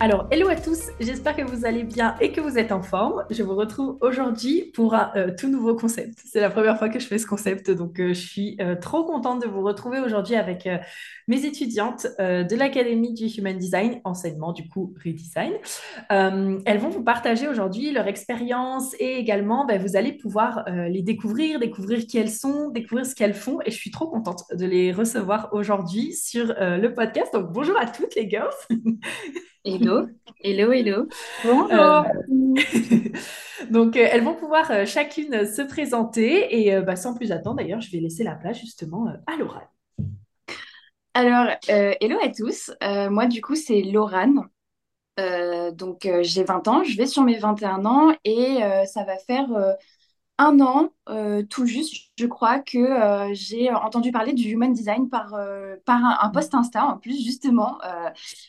Alors, hello à tous, j'espère que vous allez bien et que vous êtes en forme. Je vous retrouve aujourd'hui pour un euh, tout nouveau concept. C'est la première fois que je fais ce concept, donc euh, je suis euh, trop contente de vous retrouver aujourd'hui avec mes étudiantes de l'Académie du Human Design, enseignement du coup Redesign. elles vont vous partager aujourd'hui leur expérience et également ben, vous allez pouvoir les découvrir, découvrir qui elles sont, découvrir ce qu'elles font et je suis trop contente de les recevoir aujourd'hui sur le podcast. Donc bonjour à toutes les girls. Hello, hello, hello. Bonjour. Euh, donc, euh, elles vont pouvoir euh, chacune se présenter et bah, sans plus attendre, d'ailleurs, je vais laisser la place justement à Laurane. Alors, hello à tous. moi, du coup, c'est Laurane. donc, j'ai 20 ans, je vais sur mes 21 ans et ça va faire un an, euh, tout juste, je crois que euh, j'ai entendu parler du human design par, euh, un, post Insta, en plus, justement,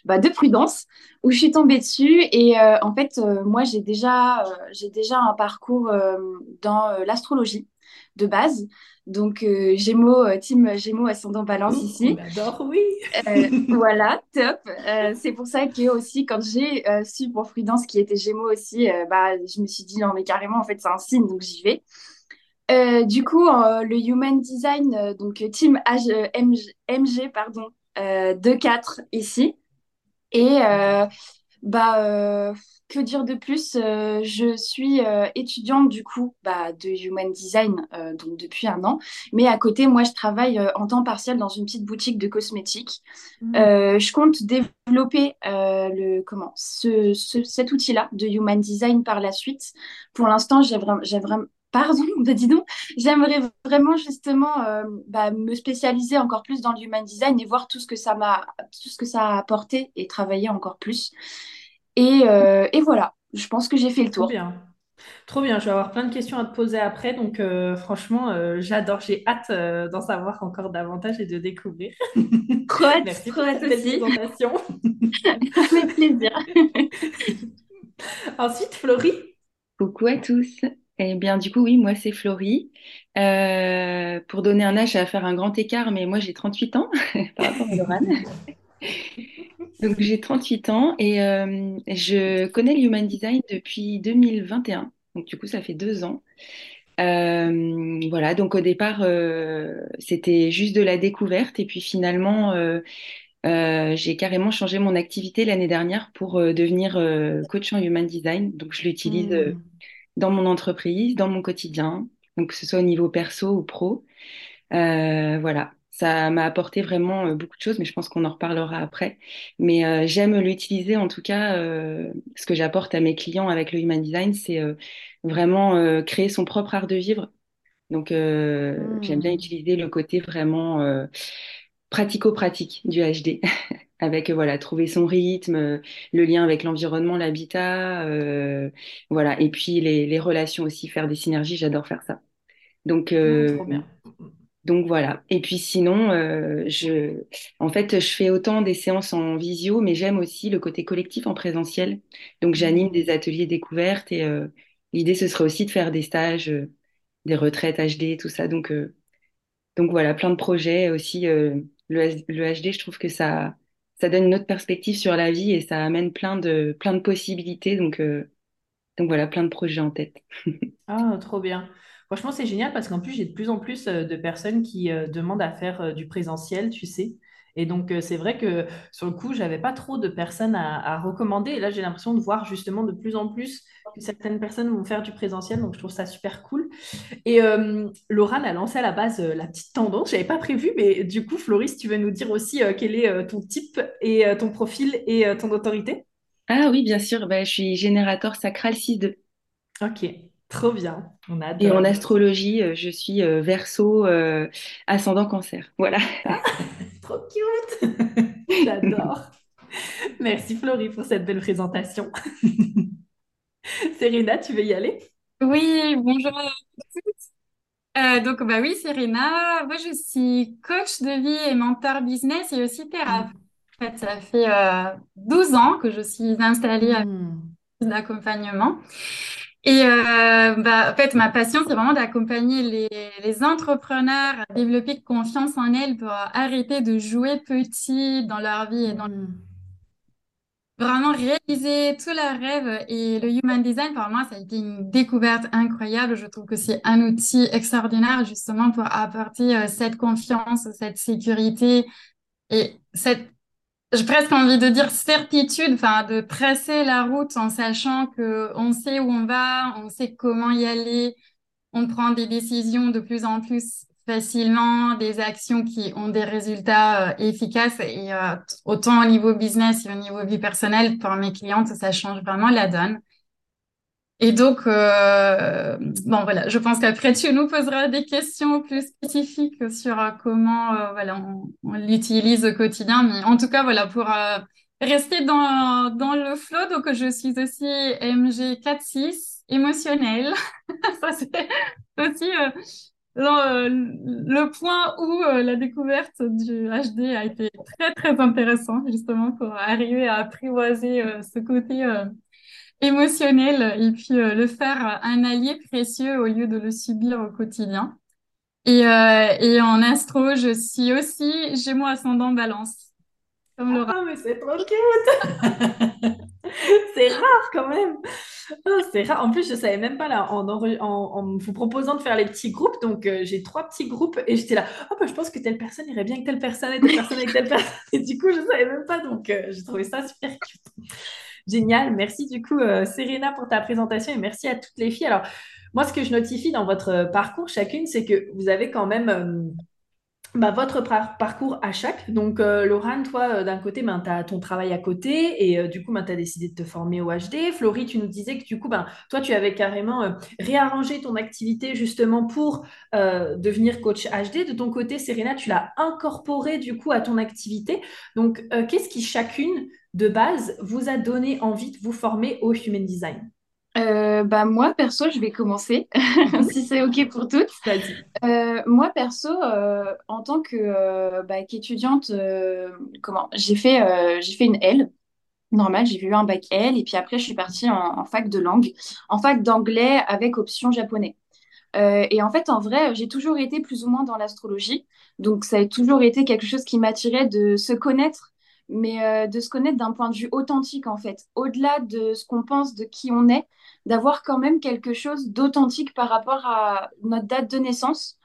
bah, de prudence, où je suis tombée dessus. Et en fait, moi, j'ai déjà, j'ai déjà un parcours dans l'astrologie de base. Donc, euh, Gémeaux, euh, team Gémeaux ascendant balance ici. On adore, oui. Euh, voilà, top. c'est pour ça que aussi, quand j'ai su pour Prudence qui était Gémeaux aussi, bah, je me suis dit, non, mais carrément, en fait, c'est un signe, donc j'y vais. du coup, le Human Design, donc team MG, pardon, 2-4 ici. Et bah, que dire de plus? Euh, Je suis euh, étudiante du coup bah, de Human Design euh, donc depuis un an, mais à côté, moi, je travaille en temps partiel dans une petite boutique de cosmétiques. Mmh. je compte développer le comment ce, cet outil-là de Human Design par la suite. Pour l'instant, j'ai vraiment, j'ai vraiment Pardon, bah dis donc, j'aimerais vraiment justement bah, me spécialiser encore plus dans le human design et voir tout ce que ça m'a, tout ce que ça a apporté et travailler encore plus. Euh, et, voilà, je pense que j'ai fait le tour. Trop bien. Trop bien, je vais avoir plein de questions à te poser après, donc euh, franchement, euh, j'adore, j'ai hâte d'en savoir encore davantage et de découvrir. Trop hâte, Merci trop hâte aussi. Avec plaisir. Ensuite, Florie. Coucou à tous. Eh bien, du coup, oui, moi, c'est Florie. pour donner un âge, ça va faire un grand écart, mais moi, j'ai 38 ans par rapport à Laurane. Donc j'ai 38 ans et euh, je connais le Human Design depuis 2021. Donc du coup, ça fait deux ans. Euh, voilà, donc au départ, euh, c'était juste de la découverte et puis finalement, j'ai carrément changé mon activité l'année dernière pour devenir coach en Human Design. Donc je l'utilise mmh. dans mon entreprise, dans mon quotidien, donc que ce soit au niveau perso ou pro. voilà, ça m'a apporté vraiment euh, beaucoup de choses, mais je pense qu'on en reparlera après. Mais euh, j'aime l'utiliser, en tout cas, euh, ce que j'apporte à mes clients avec le Human Design, c'est vraiment créer son propre art de vivre. Donc, j'aime bien mmh. utiliser le côté vraiment pratico-pratique du HD, avec voilà trouver son rythme, le lien avec l'environnement, l'habitat, voilà, et puis les, les, relations aussi, faire des synergies, j'adore faire ça. Donc, mmh, trop bien. Donc voilà. Et puis sinon, euh, je, en fait, je fais autant des séances en visio, mais j'aime aussi le côté collectif en présentiel. Donc j'anime des ateliers découvertes et euh, l'idée ce serait aussi de faire des stages, euh, des retraites HD, tout ça. Donc donc voilà, plein de projets aussi. Le, le, HD, je trouve que ça ça donne une autre perspective sur la vie et ça amène plein de plein de possibilités. Donc donc voilà, plein de projets en tête. ah, trop bien. Franchement, c'est génial parce qu'en plus, j'ai de plus en plus euh, de personnes qui euh, demandent à faire euh, du présentiel, tu sais. Et donc, c'est vrai que sur le coup, j'avais pas trop de personnes à, recommander. Et là, j'ai l'impression de voir justement de plus en plus que certaines personnes vont faire du présentiel. Donc, je trouve ça super cool. Et euh, Laurent a lancé à la base la petite tendance. Je n'avais pas prévu, mais du coup, Floris, tu veux nous dire aussi quel est ton type et ton profil et ton autorité? Ah oui, bien sûr. Bah, je suis générateur sacral 6-2. Ok. Trop bien, on a Et en astrologie, euh, je suis euh, verso euh, ascendant cancer. Voilà. Trop cute. J'adore. Merci Florie pour cette belle présentation. Serena, tu veux y aller? Oui, bonjour à tous. Euh, donc, bah oui, Serena. Moi, je suis coach de vie et mentor business et aussi thérapeute. En fait, ça fait euh, 12 ans que je suis installée à Hmm. d'accompagnement. Et euh, bah, en fait, ma passion, c'est vraiment d'accompagner les, les entrepreneurs à développer confiance en elles pour arrêter de jouer petit dans leur vie et dans Hmm. Vraiment réaliser tous leurs rêves et le human design, pour moi, ça a été une découverte incroyable. Je trouve que c'est un outil extraordinaire justement pour apporter euh, cette confiance, cette sécurité et cette, j'ai presque envie de dire certitude, enfin, de tracer la route en sachant que on sait où on va, on sait comment y aller, on prend des décisions de plus en plus facilement, des actions qui ont des résultats euh, efficaces et euh, autant au niveau business et au niveau vie personnelle pour mes clientes, ça change vraiment la donne. Et donc, euh, bon voilà, je pense qu'après tu nous poseras des questions plus spécifiques sur euh, comment euh, voilà on, l'utilise au quotidien. Mais en tout cas, voilà, pour euh, rester dans, dans le flow, donc je suis aussi MG46 émotionnelle. Ça, c'est aussi le point où la découverte du HD a été très, très intéressant, justement, pour arriver à apprivoiser ce côté émotionnel et puis euh, le faire un allié précieux au lieu de le subir au quotidien. Et, euh, et en astro, je suis aussi Gémeaux ascendant Balance, comme Laura. Ah, mais c'est trop cute! C'est rare quand même. Oh, c'est rare. En plus, je savais même pas là en, en, en vous proposant de faire les petits groupes. Donc, euh, j'ai trois petits groupes et j'étais là. Oh, bah, je pense que telle personne irait bien avec telle personne et telle personne avec telle personne. Et du coup, je savais même pas. Donc, euh, j'ai trouvé ça super cute. Génial. Merci du coup, euh, Serena, pour ta présentation et merci à toutes les filles. Alors, moi, ce que je notifie dans votre euh, parcours chacune, c'est que vous avez quand même. euh, bah, votre par- parcours à chaque. Donc, euh, Laurent, toi, d'un côté, ben, tu as ton travail à côté et du coup, ben, tu as décidé de te former au HD. Florie, tu nous disais que du coup, ben, toi, tu avais carrément réarrangé ton activité justement pour devenir coach HD. De ton côté, Serena, tu l'as incorporé du coup à ton activité. Donc, qu'est-ce qui chacune de base vous a donné envie de vous former au Human Design? Euh, bah moi perso, je vais commencer si c'est ok pour toutes. Euh, moi perso, euh, en tant que bah, qu'étudiante, comment? J'ai fait j'ai fait une L normale, j'ai eu un bac L et puis après je suis partie en, en fac de langue, en fac d'anglais avec option japonais. Euh, et en fait, en vrai, j'ai toujours été plus ou moins dans l'astrologie. Donc, ça a toujours été quelque chose qui m'attirait de se connaître, mais euh, de se connaître d'un point de vue authentique, en fait. Au-delà de ce qu'on pense, de qui on est, d'avoir quand même quelque chose d'authentique par rapport à notre date de naissance.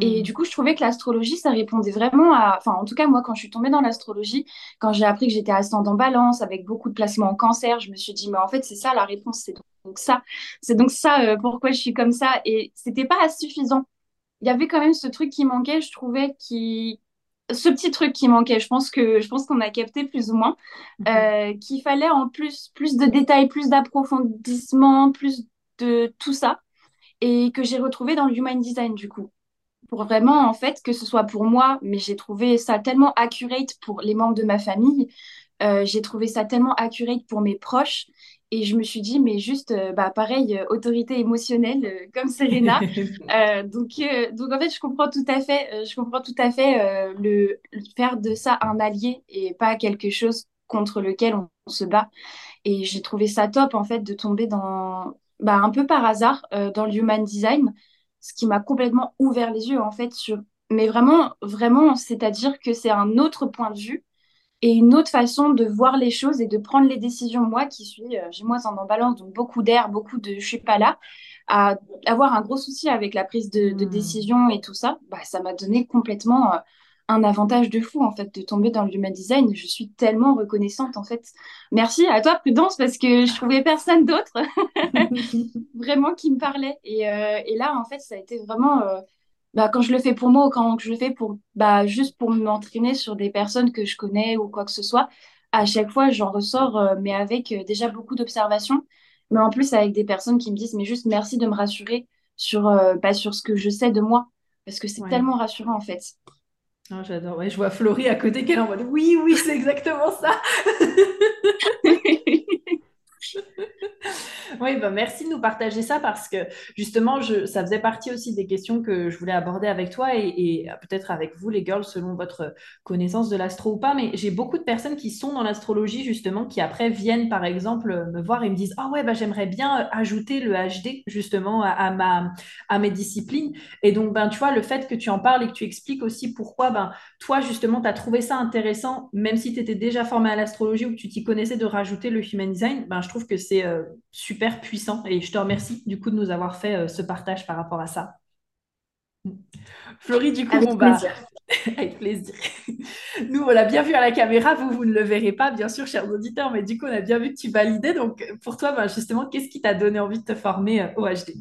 Et Hmm. du coup, je trouvais que l'astrologie, ça répondait vraiment à... Enfin, en tout cas, moi, quand je suis tombée dans l'astrologie, quand j'ai appris que j'étais ascendant balance, avec beaucoup de placements en cancer, je me suis dit, mais en fait, c'est ça la réponse, c'est donc ça. C'est donc ça euh, pourquoi je suis comme ça. Et c'était pas suffisant. Il y avait quand même ce truc qui manquait, je trouvais, qui... Ce petit truc qui manquait, je pense que je pense qu'on a capté plus ou moins, euh, qu'il fallait en plus plus de détails, plus d'approfondissement, plus de tout ça, et que j'ai retrouvé dans le Human Design du coup. Pour vraiment, en fait, que ce soit pour moi, mais j'ai trouvé ça tellement accurate pour les membres de ma famille, euh, j'ai trouvé ça tellement accurate pour mes proches, et je me suis dit, mais juste, euh, bah, pareil, euh, autorité émotionnelle, euh, comme Serena. Donc, donc, en fait, je comprends tout à fait, je comprends tout à fait le, le faire de ça un allié et pas quelque chose contre lequel on, on se bat. Et j'ai trouvé ça top, en fait, de tomber dans, bah, un peu par hasard, euh, dans le Human Design ce qui m'a complètement ouvert les yeux en fait sur mais vraiment vraiment c'est-à-dire que c'est un autre point de vue et une autre façon de voir les choses et de prendre les décisions moi qui suis euh, j'ai moi en balance donc beaucoup d'air beaucoup de je suis pas là à avoir un gros souci avec la prise de, de Hmm. décision et tout ça bah ça m'a donné complètement euh, un avantage de fou en fait de tomber dans le human design je suis tellement reconnaissante en fait merci à toi Prudence parce que je trouvais personne d'autre vraiment qui me parlait. Et, euh, et là, en fait, ça a été vraiment, euh, bah, quand je le fais pour moi ou quand je le fais pour, bah, juste pour m'entraîner sur des personnes que je connais ou quoi que ce soit, à chaque fois, j'en ressors, euh, mais avec euh, déjà beaucoup d'observations, mais en plus avec des personnes qui me disent, mais juste merci de me rassurer sur, euh, bah, sur ce que je sais de moi, parce que c'est Ouais. tellement rassurant, en fait. Oh, j'adore. Ouais, je vois Florie à côté est en mode oui, oui, c'est exactement ça. Oui, bah merci de nous partager ça parce que justement, je, ça faisait partie aussi des questions que je voulais aborder avec toi et, peut-être avec vous, les girls, selon votre connaissance de l'astro ou pas. Mais j'ai beaucoup de personnes qui sont dans l'astrologie, justement, qui après viennent, par exemple, me voir et me disent Ah ouais, bah, j'aimerais bien ajouter le HD, justement, à, à, ma, à mes disciplines. Et donc, ben, tu vois, le fait que tu en parles et que tu expliques aussi pourquoi, ben, toi, justement, tu as trouvé ça intéressant, même si tu étais déjà formé à l'astrologie ou que tu t'y connaissais, de rajouter le human design, ben, je trouve que c'est euh, super puissant. Et je te remercie du coup de nous avoir fait euh, ce partage par rapport à ça. Florie, du coup, Avec bon, bah, plaisir. avec plaisir. Nous, on l'a bien vu à la caméra, vous, vous ne le verrez pas, bien sûr, chers auditeurs, mais du coup, on a bien vu que tu validais. Donc, pour toi, bah, justement, qu'est-ce qui t'a donné envie de te former euh, au HD?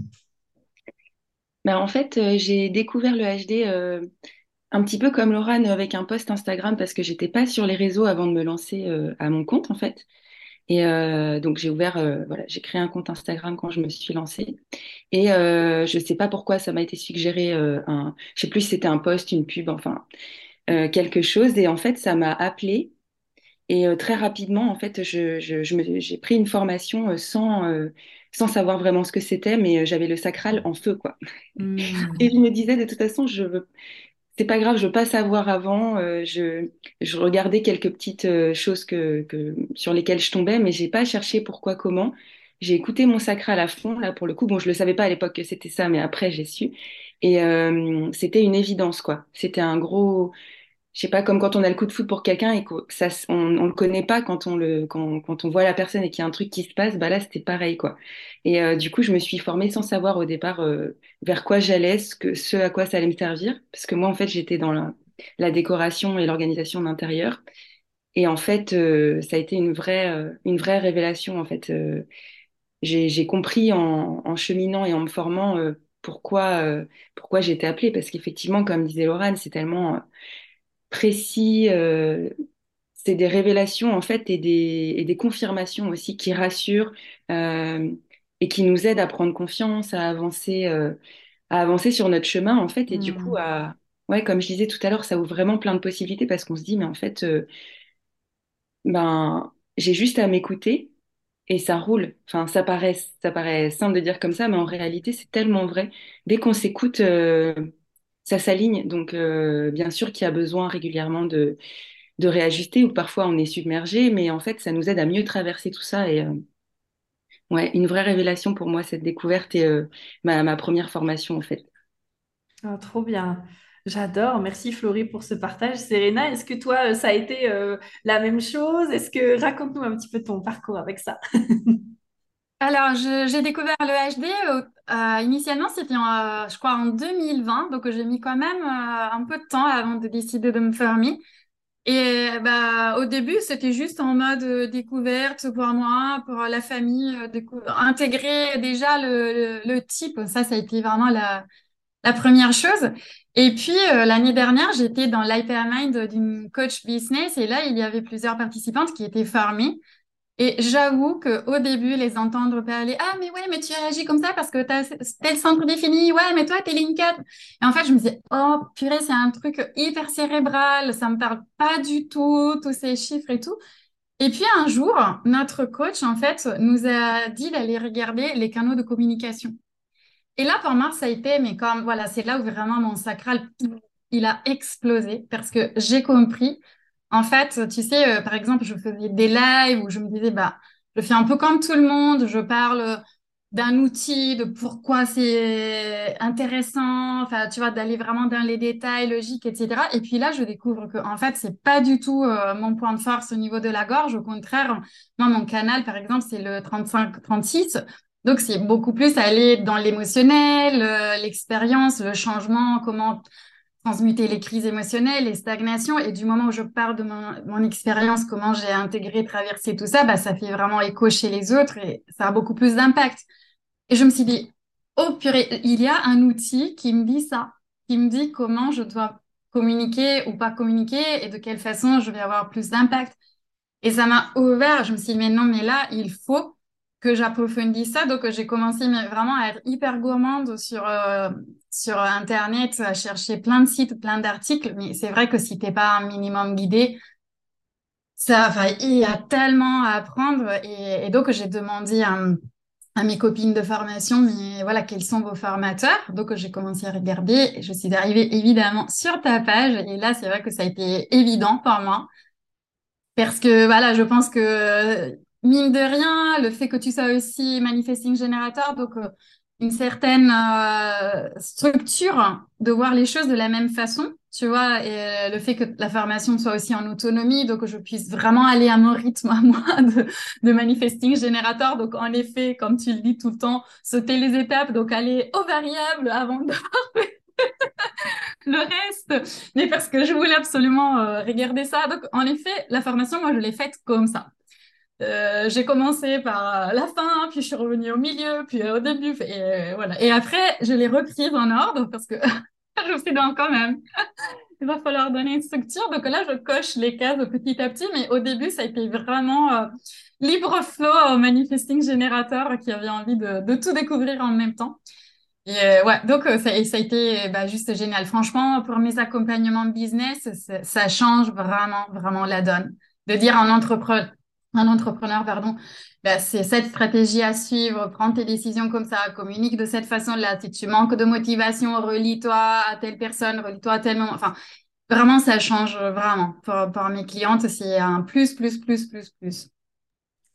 Bah, en fait, euh, j'ai découvert le HD euh, un petit peu comme Laurent avec un post Instagram parce que j'étais pas sur les réseaux avant de me lancer euh, à mon compte en fait. Et euh, donc j'ai ouvert, euh, voilà, j'ai créé un compte Instagram quand je me suis lancée. Et euh, je sais pas pourquoi ça m'a été suggéré un, je sais plus si c'était un post, une pub, enfin quelque chose. Et en fait, ça m'a appelé. Et très rapidement, en fait, je, je, je j'ai pris une formation sans, sans savoir vraiment ce que c'était, mais j'avais le sacral en feu, quoi. Et Hmm. je me disais, de toute façon, je veux c'est pas grave, je veux pas savoir avant. euh, je, regardais quelques petites euh, choses que, sur lesquelles je tombais, mais j'ai pas cherché pourquoi, comment. J'ai écouté mon sacral à fond, là, pour le coup. Bon, je le savais pas à l'époque que c'était ça, mais après, j'ai su. Et euh, c'était une évidence, quoi. C'était un gros, je sais pas, comme quand on a le coup de foot pour quelqu'un et que ça, on, on le connaît pas quand on le, quand, quand on voit la personne et qu'il y a un truc qui se passe, bah là, c'était pareil, quoi. Et euh, du coup, je me suis formée sans savoir au départ euh, vers quoi j'allais, ce à quoi ça allait me servir. Parce que moi, en fait, j'étais dans la, décoration et l'organisation d'intérieur. Et en fait, euh, ça a été une vraie, une vraie révélation, en fait. J'ai, compris en, cheminant et en me formant pourquoi, pourquoi j'étais appelée. Parce qu'effectivement, comme disait Laurent, c'est tellement précis. euh, c'est des révélations en fait et des, et des confirmations aussi qui rassurent euh, et qui nous aident à prendre confiance, à avancer, euh, à avancer sur notre chemin en fait et du coup Hmm. à ouais comme je disais tout à l'heure ça ouvre vraiment plein de possibilités parce qu'on se dit mais en fait euh, ben j'ai juste à m'écouter et ça roule. Enfin ça paraît ça paraît simple de dire comme ça mais en réalité c'est tellement vrai. Dès qu'on s'écoute ça s'aligne donc euh, bien sûr qu'il y a besoin régulièrement de de réajuster ou parfois on est submergé, mais en fait, ça nous aide à mieux traverser tout ça. Et euh, ouais, une vraie révélation pour moi, cette découverte et euh, ma, ma première formation, en fait. Ah, trop bien. J'adore. Merci Florie pour ce partage. Serena, est-ce que toi, ça a été la même chose? Est-ce que raconte-nous un petit peu ton parcours avec ça? Alors, j'ai découvert le HD, euh, euh, initialement, c'était, en, euh, je crois, en 2020, donc j'ai mis quand même un peu de temps avant de décider de me former. Et bah, au début, c'était juste en mode découverte pour moi, pour la famille, intégrer déjà le, le, type. Ça, ça a été vraiment la, la première chose. Et puis, l'année dernière, j'étais dans l'hypermind d'une coach business et là, il y avait plusieurs participantes qui étaient formées. Et j'avoue que au début, les entendre parler, ah, mais ouais, mais tu réagis comme ça parce que t'as tel centre défini, ouais, mais toi, t'es ligne 4. Et en fait, je me disais, oh, purée, c'est un truc hyper cérébral, ça me parle pas du tout, tous ces chiffres et tout. Et puis un jour, notre coach, en fait, nous a dit d'aller regarder les canaux de communication. Et là, pour moi, ça a été, mais comme, voilà, c'est là où vraiment mon sacral, il a explosé parce que j'ai compris. En fait, tu sais, euh, par exemple, je faisais des lives où je me disais, bah, je fais un peu comme tout le monde, je parle d'un outil, de pourquoi c'est intéressant, enfin, tu vois, d'aller vraiment dans les détails logiques, etc. Et puis là, je découvre que, en fait, c'est pas du tout euh, mon point de force au niveau de la gorge. Au contraire, moi, mon canal, par exemple, c'est le 35-36. Donc, c'est beaucoup plus aller dans l'émotionnel, euh, l'expérience, le changement, comment transmuter les crises émotionnelles, les stagnations. Et du moment où je parle de mon, expérience, comment j'ai intégré, traversé tout ça, bah, ça fait vraiment écho chez les autres et ça a beaucoup plus d'impact. Et je me suis dit, oh purée, il y a un outil qui me dit ça, qui me dit comment je dois communiquer ou pas communiquer et de quelle façon je vais avoir plus d'impact. Et ça m'a ouvert, je me suis dit, mais non, mais là, il faut que j'approfondisse ça. Donc, j'ai commencé vraiment à être hyper gourmande sur, euh, sur Internet, à chercher plein de sites, plein d'articles. Mais c'est vrai que si t'es pas un minimum guidé, ça, enfin, il y a tellement à apprendre. Et, donc, j'ai demandé à, à, mes copines de formation, mais voilà, quels sont vos formateurs? Donc, j'ai commencé à regarder et je suis arrivée évidemment sur ta page. Et là, c'est vrai que ça a été évident pour moi. Parce que voilà, je pense que mine de rien, le fait que tu sois aussi manifesting générateur, donc euh, une certaine euh, structure de voir les choses de la même façon, tu vois, et euh, le fait que la formation soit aussi en autonomie, donc que je puisse vraiment aller à mon rythme à moi de, de manifesting générateur. Donc en effet, comme tu le dis tout le temps, sauter les étapes, donc aller aux variables avant de le reste, mais parce que je voulais absolument regarder ça. Donc en effet, la formation, moi je l'ai faite comme ça. Euh, j'ai commencé par la fin, puis je suis revenue au milieu, puis au début, et euh, voilà. Et après, je l'ai reprise en ordre parce que je suis dit quand même, il va falloir donner une structure. Donc là, je coche les cases petit à petit, mais au début, ça a été vraiment euh, libre flow manifesting générateur qui avait envie de, tout découvrir en même temps. Et ouais, donc ça, ça, a été bah, juste génial. Franchement, pour mes accompagnements business, ça change vraiment, vraiment la donne. De dire en entrepreneur un entrepreneur, pardon, bah, c'est cette stratégie à suivre, prends tes décisions comme ça, communique de cette façon-là. Si tu manques de motivation, relie-toi à telle personne, relie-toi à tel moment. Enfin, vraiment, ça change vraiment. Pour mes clientes, c'est un plus, plus, plus, plus, plus.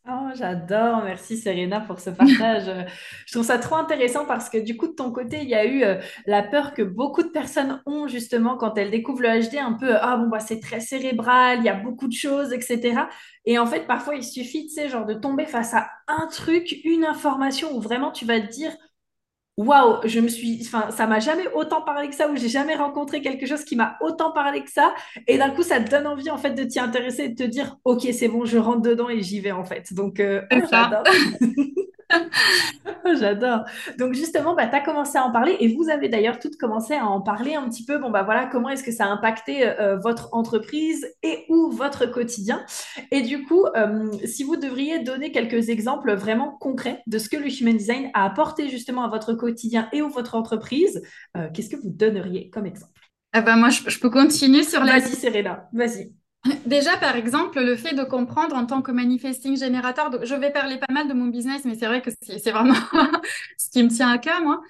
Oh, j'adore, merci Serena pour ce partage. je trouve ça trop intéressant parce que du coup, de ton côté, il y a eu euh, la peur que beaucoup de personnes ont justement quand elles découvrent le HD, un peu, ah bon, bah, c'est très cérébral, il y a beaucoup de choses, etc. Et en fait, parfois, il suffit, tu sais, genre de tomber face à un truc, une information où vraiment tu vas te dire, waouh, je me suis, enfin, ça m'a jamais autant parlé que ça, ou j'ai jamais rencontré quelque chose qui m'a autant parlé que ça. Et d'un coup, ça te donne envie, en fait, de t'y intéresser et de te dire, OK, c'est bon, je rentre dedans et j'y vais, en fait. Donc, euh. J'adore. Donc justement, bah, tu as commencé à en parler et vous avez d'ailleurs toutes commencé à en parler un petit peu. Bon, bah voilà, comment est-ce que ça a impacté euh, votre entreprise et ou votre quotidien? Et du coup, euh, si vous devriez donner quelques exemples vraiment concrets de ce que le Human Design a apporté justement à votre quotidien et ou votre entreprise, euh, qu'est-ce que vous donneriez comme exemple? Ah bah moi, je, je, peux continuer sur la... Vas-y, Serena, vas-y. Déjà, par exemple, le fait de comprendre en tant que manifesting générateur, je vais parler pas mal de mon business, mais c'est vrai que c'est vraiment ce qui me tient à cœur, moi.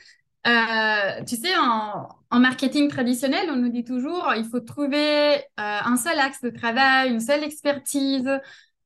Euh, tu sais, en, marketing traditionnel, on nous dit toujours, il faut trouver euh, un seul axe de travail, une seule expertise,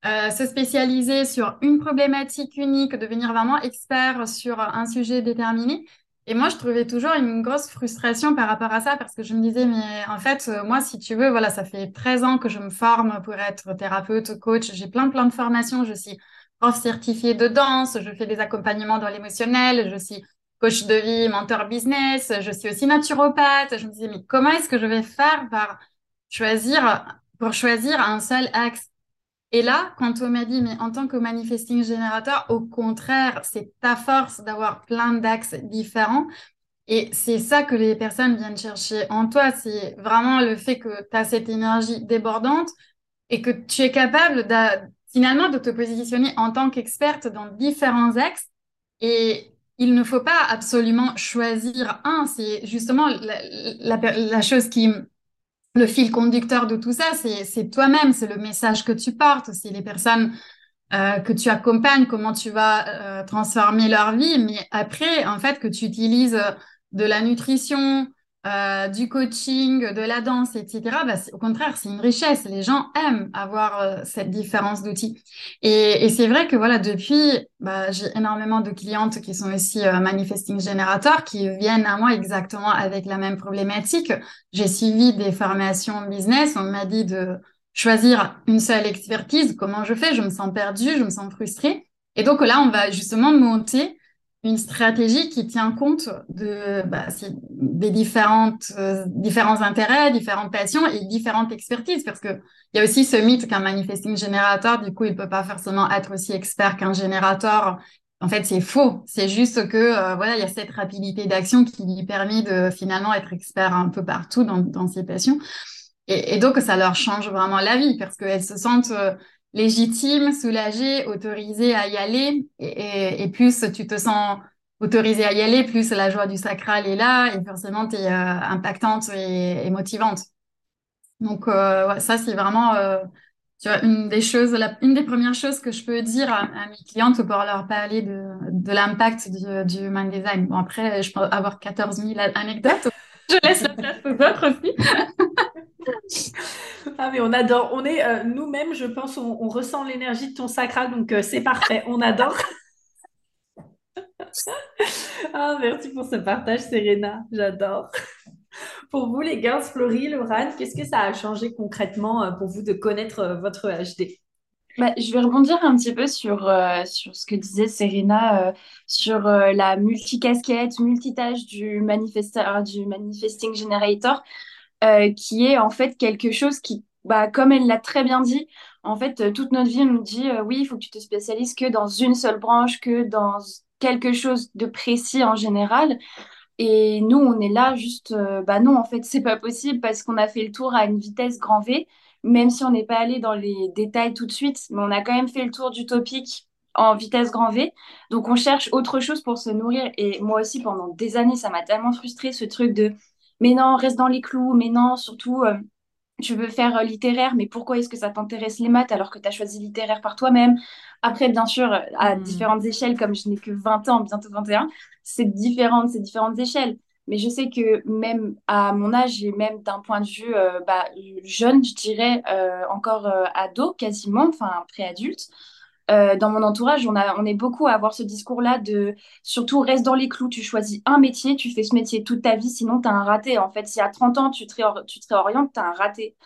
euh, se spécialiser sur une problématique unique, devenir vraiment expert sur un sujet déterminé. Et moi, je trouvais toujours une grosse frustration par rapport à ça parce que je me disais, mais en fait, euh, moi, si tu veux, voilà, ça fait 13 ans que je me forme pour être thérapeute, coach. J'ai plein, plein de formations. Je suis prof certifié de danse. Je fais des accompagnements dans l'émotionnel. Je suis coach de vie, mentor business. Je suis aussi naturopathe. Je me disais, mais comment est-ce que je vais faire par choisir, pour choisir un seul axe? Et là, quand on m'a dit, mais en tant que manifesting générateur, au contraire, c'est ta force d'avoir plein d'axes différents. Et c'est ça que les personnes viennent chercher en toi. C'est vraiment le fait que tu as cette énergie débordante et que tu es capable finalement de te positionner en tant qu'experte dans différents axes. Et il ne faut pas absolument choisir un. C'est justement la, la chose qui le fil conducteur de tout ça, c'est toi-même, c'est le message que tu portes, c'est les personnes euh, que tu accompagnes, comment tu vas euh, transformer leur vie. Mais après, en fait, que tu utilises de la nutrition, euh, du coaching, de la danse, etc., bah, au contraire, c'est une richesse. Les gens aiment avoir euh, cette différence d'outils. Et, et c'est vrai que voilà, depuis, bah, j'ai énormément de clientes qui sont aussi euh, manifesting générateurs, qui viennent à moi exactement avec la même problématique. J'ai suivi des formations business. On m'a dit de choisir une seule expertise. Comment je fais? Je me sens perdue, je me sens frustrée. Et donc là, on va justement monter une stratégie qui tient compte de bah, des différentes euh, différents intérêts, différentes passions et différentes expertises parce que il y a aussi ce mythe qu'un manifesting générateur du coup il peut pas forcément être aussi expert qu'un générateur. En fait, c'est faux. C'est juste que euh, voilà, il y a cette rapidité d'action qui lui permet de finalement être expert un peu partout dans, ses passions. Et, et, donc ça leur change vraiment la vie parce qu'elles se sentent euh, légitime, soulagé, autorisé à y aller. Et, plus tu te sens autorisé à y aller, plus la joie du sacral est là et forcément tu es euh, impactante et, motivante. Donc euh, ça, c'est vraiment euh, une des choses, une des premières choses que je peux dire à, mes clientes pour leur parler de, de l'impact du, du human design. Bon, après, je peux avoir 14 000 anecdotes. Je laisse la place aux autres aussi. ah mais on adore, on est euh, nous-mêmes, je pense, on, ressent l'énergie de ton sacral, donc euh, c'est parfait, on adore. ah merci pour ce partage, Serena, j'adore. Pour vous, les girls, Florie, Laurent, qu'est-ce que ça a changé concrètement euh, pour vous de connaître votre HD bah, je vais rebondir un petit peu sur, euh, sur ce que disait Serena, euh, sur euh, la multicasquette, multitâche du, manifesta- du Manifesting Generator, qui est en fait quelque chose qui, bah, comme elle l'a très bien dit, en fait, toute notre vie, nous dit, oui, il faut que tu te spécialises que dans une seule branche, que dans quelque chose de précis en général. Et nous, on est là juste, bah non, en fait, c'est pas possible parce qu'on a fait le tour à une vitesse grand V, même si on n'est pas allé dans les détails tout de suite, mais on a quand même fait le tour du topic en vitesse grand V. Donc, on cherche autre chose pour se nourrir. Et moi aussi, pendant des années, ça m'a tellement frustré ce truc de, mais non, reste dans les clous, mais non, surtout. euh, tu veux faire euh, littéraire, mais pourquoi est-ce que ça t'intéresse les maths alors que tu as choisi littéraire par toi-même? Après, bien sûr, à Hmm. différentes échelles, comme je n'ai que 20 ans, bientôt 21, c'est différent, c'est différentes échelles. Mais je sais que même à mon âge et même d'un point de vue euh, bah, jeune, je dirais euh, encore euh, ado quasiment, enfin préadulte, dans mon entourage, on a, on est beaucoup à avoir ce discours-là de surtout reste dans les clous, tu choisis un métier, tu fais ce métier toute ta vie, sinon tu as un raté. En fait, si à 30 ans tu te, réor- tu te réorientes, tu as un raté.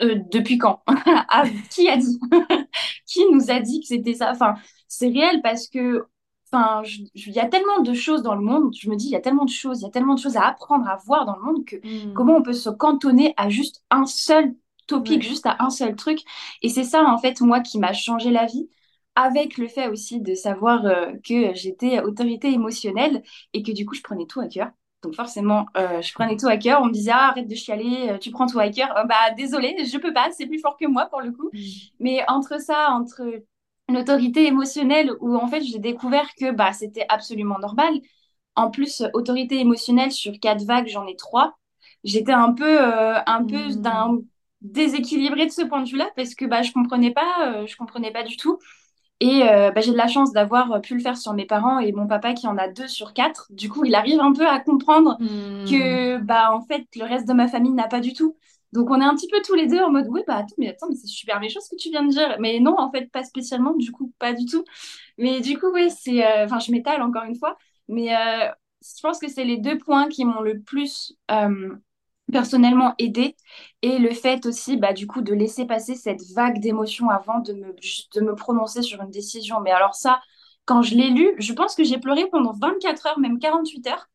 Depuis quand? Ah, qui a dit? Qui nous a dit que c'était ça? Enfin, c'est réel parce que, enfin, il y a tellement de choses dans le monde. Je me dis, il y a tellement de choses, il y a tellement de choses à apprendre, à voir dans le monde que comment Hmm. on peut se cantonner à juste un seul topic, Ouais. juste à un seul truc. Et c'est ça, en fait, moi, qui m'a changé la vie. Avec le fait aussi de savoir euh, que j'étais autorité émotionnelle et que du coup, je prenais tout à cœur. Donc forcément, euh, je prenais tout à cœur. On me disait, ah, arrête de chialer, euh, tu prends tout à cœur. Euh, bah, désolée, je peux pas, c'est plus fort que moi pour le coup. Hmm. Mais entre ça, entre l'autorité émotionnelle, où en fait j'ai découvert que bah, c'était absolument normal. En plus, autorité émotionnelle sur quatre vagues, j'en ai trois. J'étais un peu, euh, un peu Hmm. d'un déséquilibrée de ce point de vue-là parce que bah, je comprenais pas, euh, je comprenais pas du tout. Et euh, bah, j'ai de la chance d'avoir pu le faire sur mes parents et mon papa qui en a deux sur quatre. Du coup, il arrive un peu à comprendre Hmm. que bah en fait le reste de ma famille n'a pas du tout. Donc on est un petit peu tous les deux en mode oui bah attends mais attends mais c'est super méchant ce que tu viens de dire. Mais non en fait pas spécialement du coup pas du tout. Mais du coup oui c'est euh, enfin je m'étale encore une fois mais euh, je pense que c'est les deux points qui m'ont le plus euh, personnellement aidé et le fait aussi bah du coup de laisser passer cette vague d'émotions avant de me de me prononcer sur une décision. Mais alors ça quand je l'ai lu, je pense que j'ai pleuré pendant 24 heures, même 48 heures.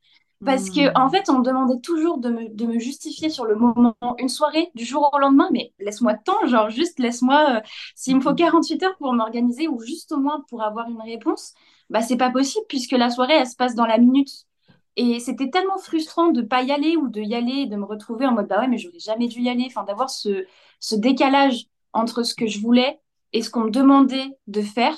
Parce que, en Hmm. fait, on me demandait toujours de me, de me justifier sur le moment, une soirée, du jour au lendemain, mais laisse-moi le temps, genre juste laisse-moi, euh, s'il me faut 48 heures pour m'organiser ou juste au moins pour avoir une réponse, bah c'est pas possible puisque la soirée, elle se passe dans la minute. Et c'était tellement frustrant de pas y aller ou de y aller et de me retrouver en mode, bah ouais, mais j'aurais jamais dû y aller, enfin d'avoir ce, ce décalage entre ce que je voulais et ce qu'on me demandait de faire.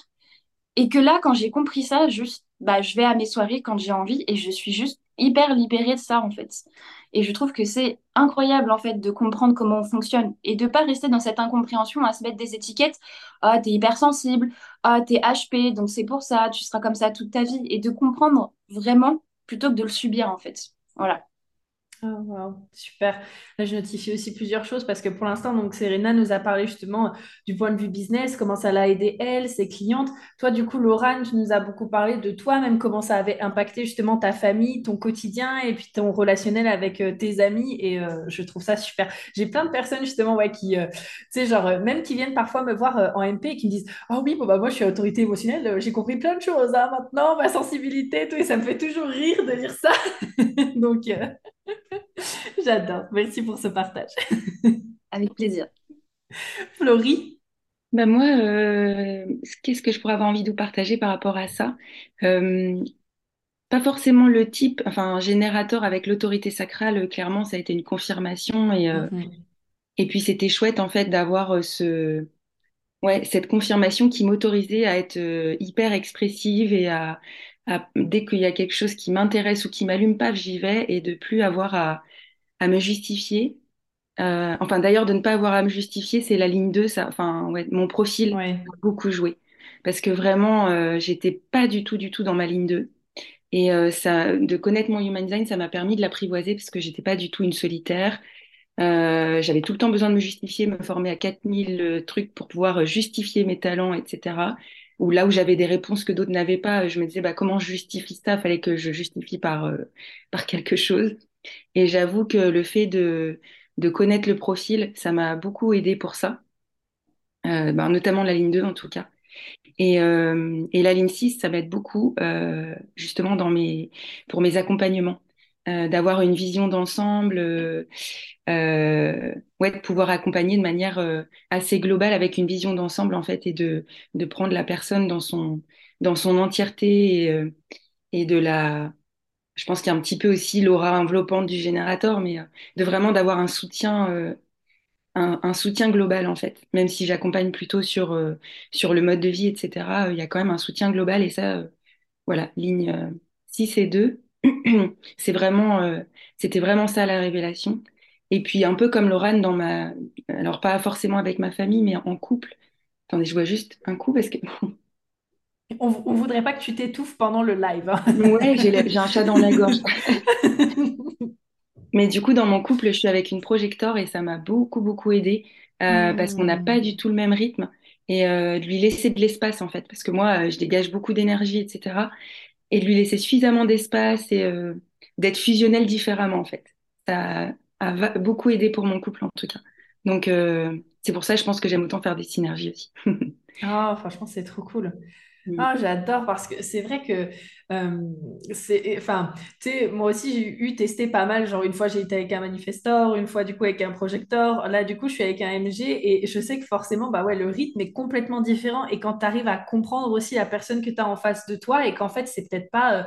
Et que là, quand j'ai compris ça, juste, bah, je vais à mes soirées quand j'ai envie et je suis juste hyper libérée de ça, en fait. Et je trouve que c'est incroyable, en fait, de comprendre comment on fonctionne et de pas rester dans cette incompréhension à se mettre des étiquettes. Ah, t'es hypersensible. Ah, t'es HP, donc c'est pour ça, tu seras comme ça toute ta vie. Et de comprendre vraiment plutôt que de le subir, en fait. Voilà. Wow, super. Là, je notifie aussi plusieurs choses parce que pour l'instant, donc Serena nous a parlé justement du point de vue business, comment ça l'a aidé elle, ses clientes. Toi, du coup, Laurent, tu nous as beaucoup parlé de toi, même comment ça avait impacté justement ta famille, ton quotidien et puis ton relationnel avec euh, tes amis. Et euh, je trouve ça super. J'ai plein de personnes justement ouais, qui, euh, tu sais, genre, euh, même qui viennent parfois me voir euh, en MP et qui me disent, oh oui, bon, bah, moi, je suis autorité émotionnelle, euh, j'ai compris plein de choses hein, maintenant, ma sensibilité, tout, et ça me fait toujours rire de lire ça. Donc, euh, J'adore. Merci pour ce partage. Avec plaisir. Florie? Bah moi, euh, qu'est-ce que je pourrais avoir envie de vous partager par rapport à ça? Euh, pas forcément le type, enfin, un générateur avec l'autorité sacrale, euh, clairement, ça a été une confirmation et, euh, Mhm. et puis c'était chouette en fait d'avoir ce, ouais, cette confirmation qui m'autorisait à être hyper expressive et à, à- dès qu'il y a quelque chose qui m'intéresse ou qui m'allume pas, j'y vais et de plus avoir à, à me justifier. Euh, enfin, d'ailleurs, de ne pas avoir à me justifier, c'est la ligne 2 ça, enfin, ouais, mon profil Ouais. a beaucoup joué. Parce que vraiment, euh, j'étais pas du tout, du tout dans ma ligne 2. Et euh, ça, de connaître mon human design, ça m'a permis de l'apprivoiser parce que j'étais pas du tout une solitaire. Euh, j'avais tout le temps besoin de me justifier, me former à 4000 euh, trucs pour pouvoir justifier mes talents, etc. Ou là où j'avais des réponses que d'autres n'avaient pas, je me disais, bah, comment je justifie ça? Fallait que je justifie par, euh, par quelque chose. Et j'avoue que le fait de, de connaître le profil, ça m'a beaucoup aidé pour ça, Euh, ben, notamment la ligne 2 en tout cas. Et, euh, et la ligne 6, ça m'aide beaucoup euh, justement dans mes, pour mes accompagnements, euh, d'avoir une vision d'ensemble, euh, euh, ouais, de pouvoir accompagner de manière euh, assez globale avec une vision d'ensemble en fait et de, de prendre la personne dans son, dans son entièreté et, et de la... Je pense qu'il y a un petit peu aussi l'aura enveloppante du générateur, mais de vraiment d'avoir un soutien un, un soutien global en fait. Même si j'accompagne plutôt sur, euh, sur le mode de vie, etc., il y a quand même un soutien global et ça, voilà, ligne euh, 6 et 2, c'est vraiment, euh, c'était vraiment ça la révélation. Et puis un peu comme Laurent dans ma, alors pas forcément avec ma famille, mais en couple. Attendez, je vois juste un coup parce que On, on voudrait pas que tu t'étouffes pendant le live. hein. ouais, j'ai un chat dans la gorge. Mais du coup, dans mon couple, je suis avec une projecteur et ça m'a beaucoup, beaucoup aidé euh, parce qu'on n'a pas Hmm. du tout le même rythme et euh, de lui laisser de l'espace en fait. Parce que moi, euh, je dégage beaucoup d'énergie, etc. Et de lui laisser suffisamment d'espace et euh, d'être fusionnel différemment en fait. Ça a beaucoup aidé pour mon couple en tout cas. Donc, euh, c'est pour ça, je pense que j'aime autant faire des synergies aussi. Ah, franchement, c'est trop cool. Ah, j'adore parce que c'est vrai que euh, c'est enfin tu sais moi aussi j'ai eu testé pas mal genre une fois j'ai été avec un manifestor une fois du coup avec un projecteur là du coup je suis avec un MG et je sais que forcément bah ouais le rythme est complètement différent. Et quand tu arrives à comprendre aussi la personne que tu as en face de toi et qu'en fait c'est peut-être pas euh,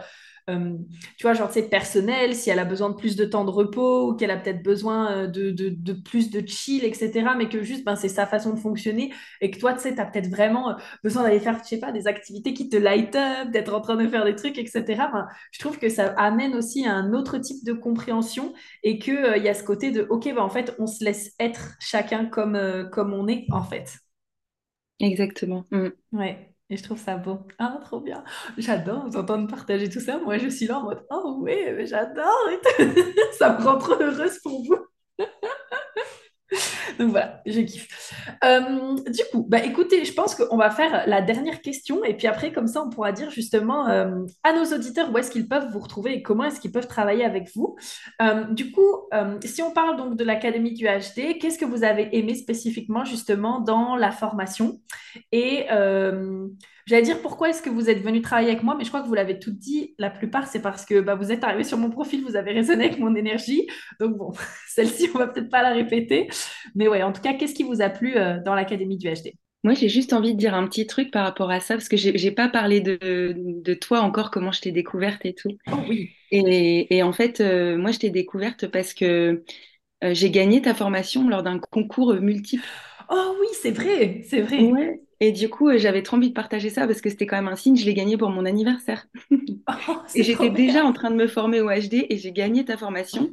euh, tu vois genre c'est personnel si elle a besoin de plus de temps de repos ou qu'elle a peut-être besoin euh, de, de, de plus de chill etc mais que juste ben, c'est sa façon de fonctionner et que toi tu sais tu as peut-être vraiment besoin d'aller faire, je sais pas, des activités qui te light up, d'être en train de faire des trucs, etc. Enfin, je trouve que ça amène aussi à un autre type de compréhension et qu'il euh, il y a ce côté de, OK, bah, en fait, on se laisse être chacun comme, euh, comme on est, en fait. Exactement. Mm. Ouais. Et je trouve ça beau. Ah, trop bien. J'adore vous entendre partager tout ça. Moi, je suis là en mode, oh ouais, mais j'adore. Ça me rend trop heureuse pour vous. Donc voilà, je kiffe. Euh, du coup, bah écoutez, je pense qu'on va faire la dernière question et puis après, comme ça, on pourra dire justement euh, à nos auditeurs où est-ce qu'ils peuvent vous retrouver et comment est-ce qu'ils peuvent travailler avec vous. Euh, du coup, si on parle donc de l'Académie du HD, qu'est-ce que vous avez aimé spécifiquement justement dans la formation? J'allais dire pourquoi est-ce que vous êtes venu travailler avec moi, mais je crois que vous l'avez tout dit. La plupart, c'est parce que bah, vous êtes arrivé sur mon profil, vous avez résonné avec mon énergie. Donc bon, celle-ci, on va peut-être pas la répéter. Mais ouais, en tout cas, qu'est-ce qui vous a plu euh, dans l'Académie du HD? Moi, j'ai juste envie de dire un petit truc par rapport à ça, parce que j'ai pas parlé de, de toi encore, comment je t'ai découverte et tout. Oh oui. Et, et en fait, euh, moi, je t'ai découverte parce que euh, j'ai gagné ta formation lors d'un concours multiple. Oh oui, c'est vrai, c'est vrai. Ouais. Et du coup, euh, j'avais trop envie de partager ça parce que c'était quand même un signe, je l'ai gagné pour mon anniversaire. Oh, Et j'étais déjà en train de me former au HD et j'ai gagné ta formation.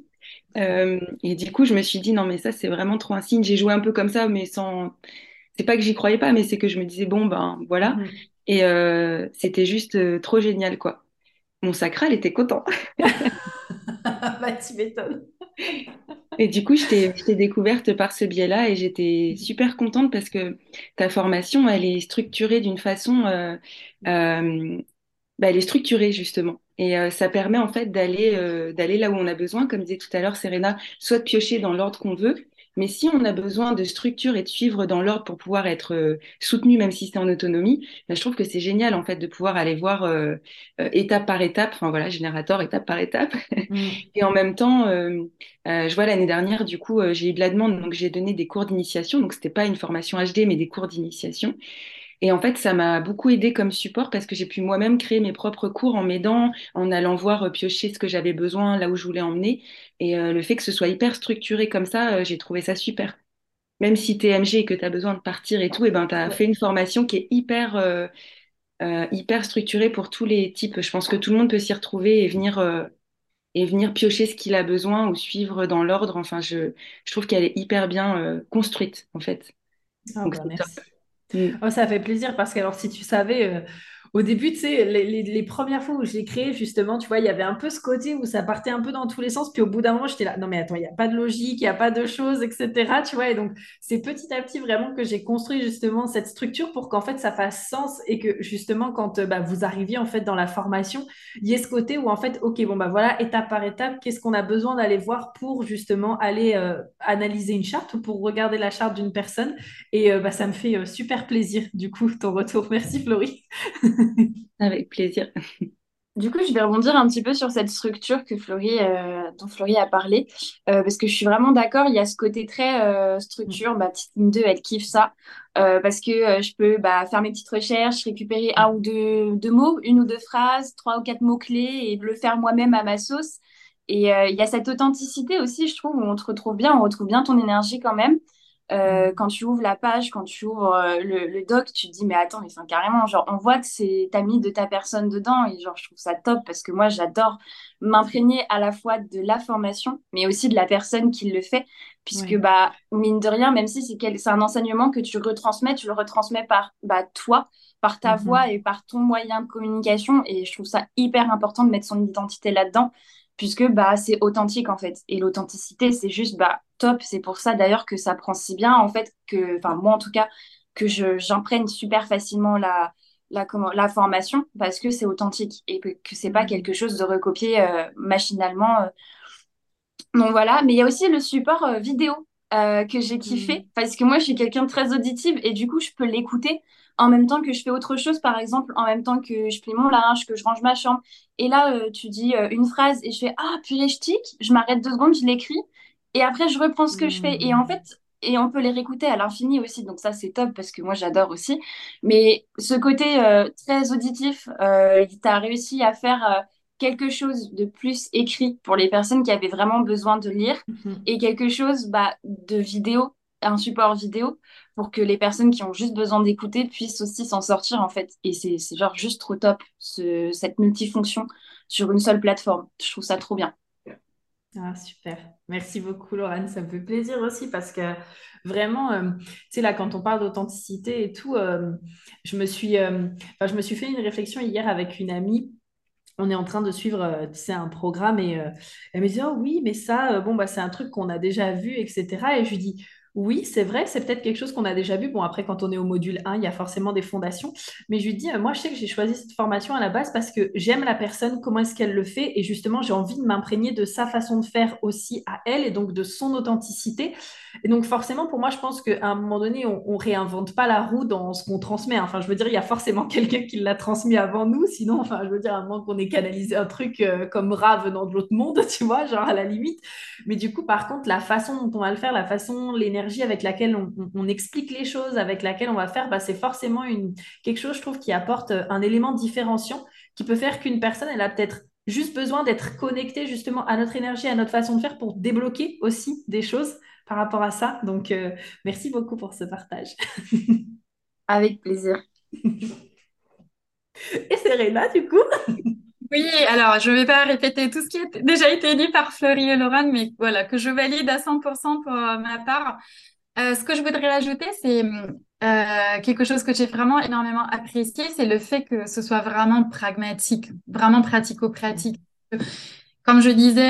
Euh, et du coup, je me suis dit, non, mais ça, c'est vraiment trop un signe. J'ai joué un peu comme ça, mais sans... C'est pas que j'y croyais pas, mais c'est que je me disais, bon, ben voilà. Mhm. Et euh, c'était juste euh, trop génial, quoi. Mon sacral était content. Bah, tu m'étonnes. Et du coup, je t'ai, découverte par ce biais-là et j'étais super contente parce que ta formation, elle est structurée d'une façon, euh, euh, bah, elle est structurée justement. Et euh, ça permet en fait d'aller d'aller là où on a besoin, comme disait tout à l'heure Serena, soit de piocher dans l'ordre qu'on veut, mais si on a besoin de structure et de suivre dans l'ordre pour pouvoir être euh, soutenu, même si c'est en autonomie, bah, je trouve que c'est génial en fait de pouvoir aller voir euh, euh, étape par étape, enfin voilà, générateur étape par étape. Mhm. Et en même temps, euh, euh, je vois l'année dernière, du coup, j'ai eu de la demande, donc j'ai donné des cours d'initiation. Donc, c'était pas une formation HD, mais des cours d'initiation. Et en fait, ça m'a beaucoup aidé comme support parce que j'ai pu moi-même créer mes propres cours en m'aidant, en allant voir euh, piocher ce que j'avais besoin, là où je voulais emmener. Et euh, le fait que ce soit hyper structuré comme ça, euh, j'ai trouvé ça super. même si tu es MG et que tu as besoin de partir et tout, et ben, tu as fait une formation qui est hyper, euh, hyper structurée pour tous les types. Je pense que tout le monde peut s'y retrouver et venir, et venir piocher ce qu'il a besoin ou suivre dans l'ordre. Enfin, je, je trouve qu'elle est hyper bien construite, en fait. Oh, Donc, bah, merci. Mm. Oh, ça fait plaisir parce que alors si tu savais, au début, tu sais, les, premières fois où je l'ai créé, justement, tu vois, il y avait un peu ce côté où ça partait un peu dans tous les sens. Puis au bout d'un moment, j'étais là, non, mais attends, il n'y a pas de logique, il n'y a pas de choses, etc. Tu vois, et donc, c'est petit à petit vraiment que j'ai construit justement cette structure pour qu'en fait, ça fasse sens et que justement, quand bah, vous arriviez en fait dans la formation, il y ait ce côté où en fait, OK, bon, bah voilà, étape par étape, qu'est-ce qu'on a besoin d'aller voir pour justement aller euh, analyser une charte ou pour regarder la charte d'une personne. Et euh, bah, ça me fait euh, super plaisir, du coup, ton retour. Merci, Florie. Avec plaisir. Du coup, je vais rebondir un petit peu sur cette structure que Florie, euh, dont Florie a parlé, euh, parce que je suis vraiment d'accord, il y a ce côté très euh, structure, bah, petite 2, elle kiffe ça, parce que je peux bah, faire mes petites recherches, récupérer un ou deux, deux, mots, une ou deux phrases, trois ou quatre mots-clés, et le faire moi-même à ma sauce. Et il y a cette authenticité aussi, je trouve, où on te retrouve bien, on retrouve bien ton énergie quand même. Euh, quand tu ouvres la page, quand tu ouvres euh, le, doc, tu te dis mais attends, mais enfin carrément, genre on voit que c'est t'as mis de ta personne dedans et genre je trouve ça top parce que moi j'adore m'imprégner à la fois de la formation mais aussi de la personne qui le fait puisque bah mine de rien, même si c'est c'est un enseignement que tu retransmets, tu le retransmets par bah toi, par ta mhm. voix et par ton moyen de communication et je trouve ça hyper important de mettre son identité là-dedans puisque bah c'est authentique en fait et l'authenticité c'est juste bah top c'est pour ça d'ailleurs que ça prend si bien en fait que enfin moi en tout cas que je j'imprègne super facilement la la, la formation parce que c'est authentique et que, que c'est pas mmh. quelque chose de recopier euh, machinalement euh. donc voilà mais il y a aussi le support euh, vidéo que j'ai kiffé mmh. parce que moi je suis quelqu'un de très auditive et du coup je peux l'écouter en même temps que je fais autre chose, par exemple, en même temps que je plie mon linge, que je range ma chambre. Et là, euh, tu dis euh, une phrase et je fais Ah, purée, je tic, je m'arrête deux secondes, je l'écris. Et après, je reprends ce que je fais. Et en fait, et on peut les réécouter à l'infini aussi. Donc ça, c'est top parce que moi, j'adore aussi. Mais ce côté euh, très auditif, tu as réussi à faire quelque chose de plus écrit pour les personnes qui avaient vraiment besoin de lire mhm. et quelque chose bah, de vidéo, un support vidéo pour que les personnes qui ont juste besoin d'écouter puissent aussi s'en sortir en fait. Et c'est genre juste trop top, ce, cette multifonction sur une seule plateforme. Je trouve ça trop bien. Ah, super. Merci beaucoup, Laurent. Ça me fait plaisir aussi parce que vraiment, euh, tu sais, là, quand on parle d'authenticité et tout, euh, je, me suis, euh, je me suis fait une réflexion hier avec une amie. On est en train de suivre, tu un programme et elle me dit, oh oui, mais ça, bon, bah, c'est un truc qu'on a déjà vu, etc. Et je lui dis, oui, c'est vrai, c'est peut-être quelque chose qu'on a déjà vu. Bon, après, quand on est au module 1, il y a forcément des fondations. Mais je lui dis, euh, moi, je sais que j'ai choisi cette formation à la base parce que j'aime la personne, comment est-ce qu'elle le fait. Et justement, j'ai envie de m'imprégner de sa façon de faire aussi à elle et donc de son authenticité. Et donc, forcément, pour moi, je pense qu'à un moment donné, on, ne réinvente pas la roue dans ce qu'on transmet. Enfin, je veux dire, il y a forcément quelqu'un qui l'a transmis avant nous. Sinon, enfin, je veux dire, à moins qu'on ait canalisé un truc euh, comme rat venant de l'autre monde, tu vois, genre à la limite. Mais du coup, par contre, la façon dont on va le faire, la façon, l'énergie, avec laquelle on, explique les choses, avec laquelle on va faire, bah, c'est forcément une, quelque chose, je trouve, qui apporte un élément différenciant qui peut faire qu'une personne, elle a peut-être juste besoin d'être connectée justement à notre énergie, à notre façon de faire pour débloquer aussi des choses par rapport à ça. Donc, euh, merci beaucoup pour ce partage. Avec plaisir. Et Serena, du coup? Oui, alors je ne vais pas répéter tout ce qui a déjà été dit par Fleury et Laurent, mais voilà, que je valide à 100% pour euh, ma part. Euh, ce que je voudrais ajouter, c'est euh, quelque chose que j'ai vraiment énormément apprécié, c'est le fait que ce soit vraiment pragmatique, vraiment pratico-pratique. Comme je disais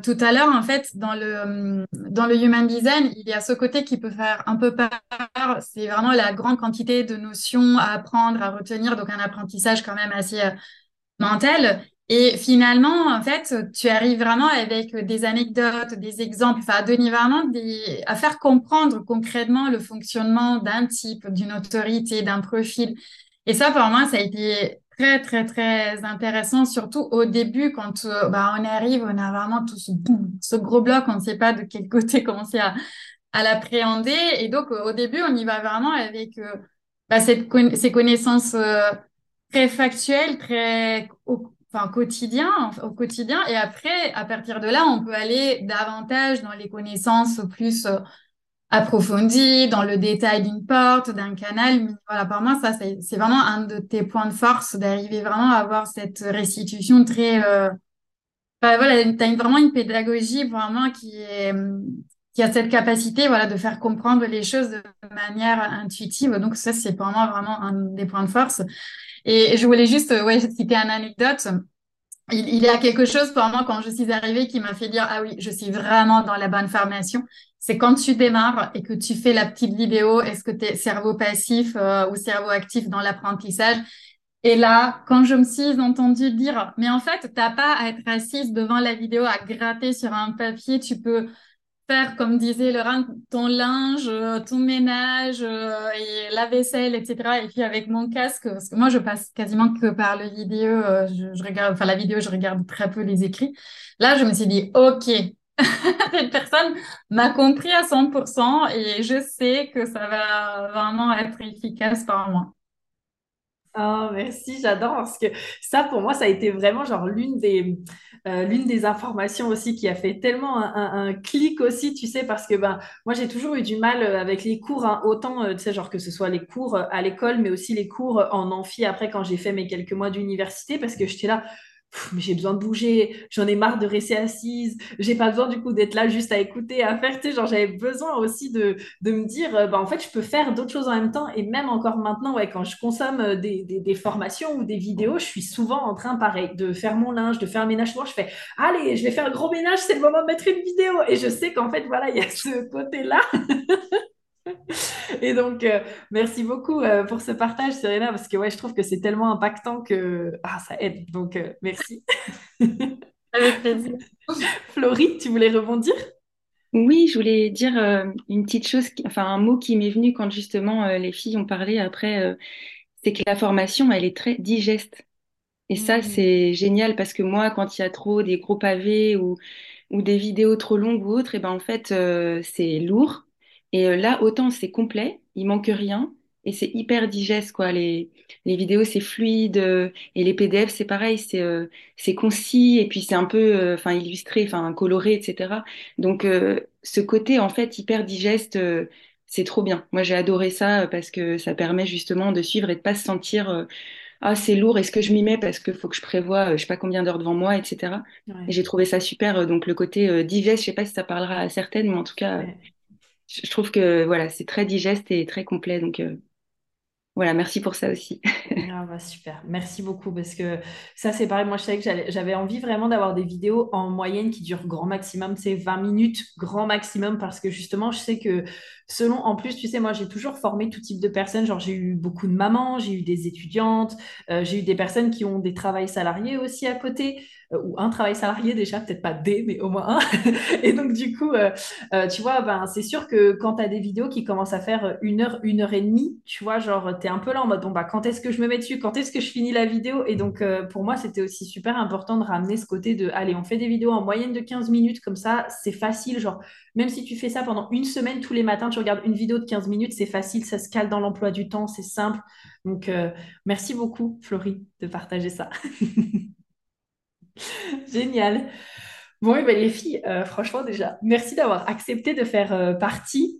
tout à l'heure, en fait, dans le, dans le human design, il y a ce côté qui peut faire un peu peur. C'est vraiment la grande quantité de notions à apprendre, à retenir, donc un apprentissage quand même assez Et finalement, en fait, tu arrives vraiment avec des anecdotes, des exemples, enfin, à à faire comprendre concrètement le fonctionnement d'un type, d'une autorité, d'un profil. Et ça, pour moi, ça a été très, très, très intéressant, surtout au début, quand euh, bah, on arrive, on a vraiment tout ce, gros bloc, on ne sait pas de quel côté commencer à, l'appréhender. Et donc, au début, on y va vraiment avec euh, bah, ces connaissances euh, très factuel, très au, enfin, quotidien, au quotidien. Et après, à partir de là, on peut aller davantage dans les connaissances plus euh, approfondi dans le détail d'une porte, d'un canal. Mais voilà, pour moi, ça, c'est vraiment un de tes points de force d'arriver vraiment à avoir cette restitution très. Euh... Bah, voilà, tu as vraiment une pédagogie vraiment qui qui a cette capacité voilà de faire comprendre les choses de manière intuitive donc ça c'est pour moi vraiment un des points de force et je voulais juste ouais citer une anecdote. Il, y a quelque chose pour moi quand je suis arrivée qui m'a fait dire ah oui je suis vraiment dans la bonne formation. C'est quand tu démarres et que tu fais la petite vidéo, est-ce que tu es cerveau passif euh, ou cerveau actif dans l'apprentissage? Et là, quand je me suis entendue dire, mais en fait, tu n'as pas à être assise devant la vidéo, à gratter sur un papier, tu peux faire, comme disait Laurent, ton linge, euh, ton ménage euh, la vaisselle, etc. Et puis avec mon casque, parce que moi, je passe quasiment que par le vidéo, je, je regarde, enfin la vidéo, je regarde très peu les écrits. Là, je me suis dit, OK, cette personne m'a compris à 100% et je sais que ça va vraiment être efficace par moi. Oh, merci, j'adore parce que ça, pour moi, ça a été vraiment genre l'une des, euh, l'une des informations aussi qui a fait tellement un, clic aussi, tu sais, parce que ben, moi, j'ai toujours eu du mal euh, avec les cours, hein, autant, euh, tu sais, genre que ce soit les cours à l'école, mais aussi les cours en amphi après quand j'ai fait mes quelques mois d'université, parce que j'étais là, mais j'ai besoin de bouger, j'en ai marre de rester assise, j'ai pas besoin du coup d'être là juste à écouter, à faire, tu sais, genre j'avais besoin aussi de, de me dire, euh, bah, en fait, je peux faire d'autres choses en même temps, et même encore maintenant, ouais, quand je consomme euh, des, des, formations ou des vidéos, je suis souvent en train, pareil, de faire mon linge, de faire un ménage, je fais, allez, je vais faire un gros ménage, c'est le moment de mettre une vidéo, et je sais qu'en fait, voilà, il y a ce côté-là Et donc, euh, merci beaucoup euh, pour ce partage, Serena, parce que ouais, je trouve que c'est tellement impactant que ah, ça aide. Donc, euh, merci. Avec plaisir. Florie, tu voulais rebondir? Oui, je voulais dire une petite chose, enfin un mot qui m'est venu quand justement les filles ont parlé après, c'est que la formation, elle est très digeste. Et ça, mmh. c'est génial parce que moi, quand il y a trop des gros pavés ou, ou des vidéos trop longues ou autres, et ben en fait, c'est lourd et euh, là, autant c'est complet, il manque rien et c'est hyper digeste quoi. Les, les vidéos c'est fluide euh, et les PDF c'est pareil, c'est euh, c'est concis et puis c'est un peu enfin illustré, enfin coloré, etc. Donc ce côté en fait hyper digeste, c'est trop bien. Moi j'ai adoré ça parce que ça permet justement de suivre et de pas se sentir ah c'est lourd, est-ce que je m'y mets parce qu'il faut que je prévois je sais pas combien d'heures devant moi, etc. Et j'ai trouvé ça super. Donc le côté digeste, je sais pas si ça parlera à certaines, mais en tout cas je trouve que voilà, c'est très digeste et très complet. Donc euh, voilà, merci pour ça aussi. ah bah, super, merci beaucoup parce que ça c'est pareil, moi je savais que j'avais envie vraiment d'avoir des vidéos en moyenne qui durent grand maximum, c'est 20 minutes grand maximum parce que justement je sais que selon, en plus tu sais, moi j'ai toujours formé tout type de personnes, genre j'ai eu beaucoup de mamans, j'ai eu des étudiantes, euh, j'ai eu des personnes qui ont des travails salariés aussi à côté. Euh, ou un travail salarié déjà, peut-être pas des, mais au moins un. et donc, du coup, euh, euh, tu vois, ben, c'est sûr que quand tu as des vidéos qui commencent à faire une heure, une heure et demie, tu vois, genre, tu es un peu là en mode, bon, bah, quand est-ce que je me mets dessus? Quand est-ce que je finis la vidéo? Et donc, pour moi, c'était aussi super important de ramener ce côté de, allez, on fait des vidéos en moyenne de 15 minutes, comme ça, c'est facile. Genre, même si tu fais ça pendant une semaine, tous les matins, tu regardes une vidéo de 15 minutes, c'est facile, ça se cale dans l'emploi du temps, c'est simple. Donc, merci beaucoup, Florie, de partager ça. Génial. Bon, ben, les filles, euh, franchement, déjà, merci d'avoir accepté de faire euh, partie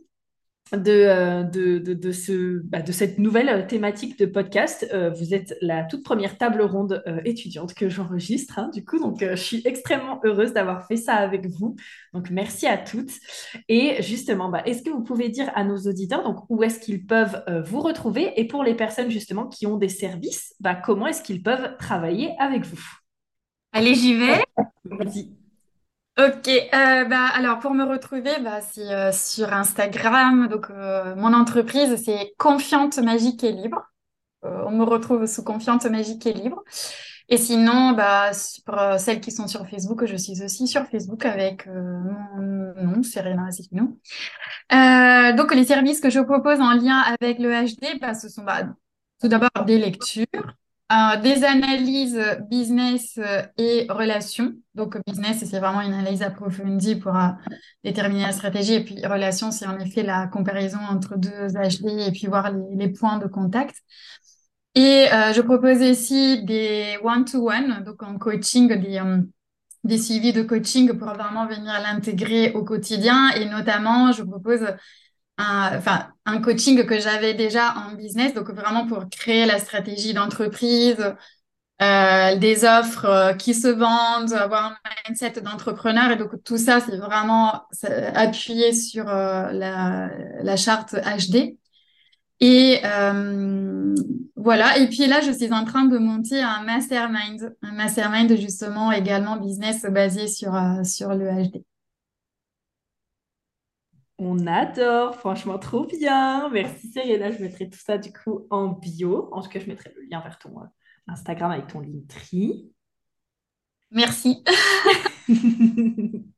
de, euh, de, de, ce, bah, de cette nouvelle thématique de podcast. vous êtes la toute première table ronde étudiante que j'enregistre, hein, du coup, donc je suis extrêmement heureuse d'avoir fait ça avec vous. Donc, merci à toutes. Et justement, bah, est-ce que vous pouvez dire à nos auditeurs donc, où est-ce qu'ils peuvent vous retrouver? Et pour les personnes justement qui ont des services, bah, comment est-ce qu'ils peuvent travailler avec vous? Allez, j'y vais. Ok, euh, bah, alors pour me retrouver, bah, c'est euh, sur Instagram. Donc, euh, mon entreprise, c'est Confiante, Magique et Libre. on me retrouve sous Confiante, Magique et Libre. Et sinon, bah, pour celles qui sont sur Facebook, je suis aussi sur Facebook avec mon nom, Serena Assicino. donc, les services que je propose en lien avec le HD, bah, ce sont bah, tout d'abord des lectures, euh, des analyses business euh, et relations. Donc, business, c'est vraiment une analyse approfondie pour euh, déterminer la stratégie. Et puis, relations, c'est en effet la comparaison entre deux HD et puis voir les, points de contact. Et je propose aussi des one-to-one, donc en coaching, des, des suivis de coaching pour vraiment venir l'intégrer au quotidien. Et notamment, je propose un, enfin, un coaching que j'avais déjà en business, donc vraiment pour créer la stratégie d'entreprise, euh, des offres euh, qui se vendent, avoir un mindset d'entrepreneur. Et donc tout ça, c'est vraiment appuyé sur euh, la, la, charte HD. Et voilà. Et puis là, je suis en train de monter un mastermind, un mastermind justement également business basé sur, sur le HD. On adore, franchement, trop bien. Merci Serena, je mettrai tout ça du coup en bio. En tout cas, je mettrai le lien vers ton euh, Instagram avec ton Linktree. Merci.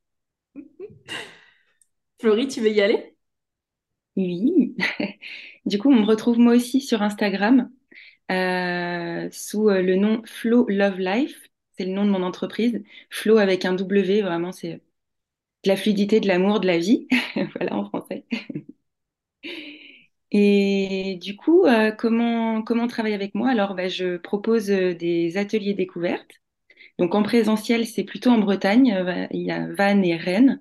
Florie, tu veux y aller? Oui. Du coup, on me retrouve moi aussi sur Instagram euh, sous euh, le nom Flow Love Life. C'est le nom de mon entreprise. Flow avec un W, vraiment, c'est la fluidité, de l'amour, de la vie. voilà en français. Et du coup, euh, comment, travailler avec moi? Alors, bah, je propose des ateliers découvertes. Donc, en présentiel, c'est plutôt en Bretagne. Il y a Vannes et Rennes.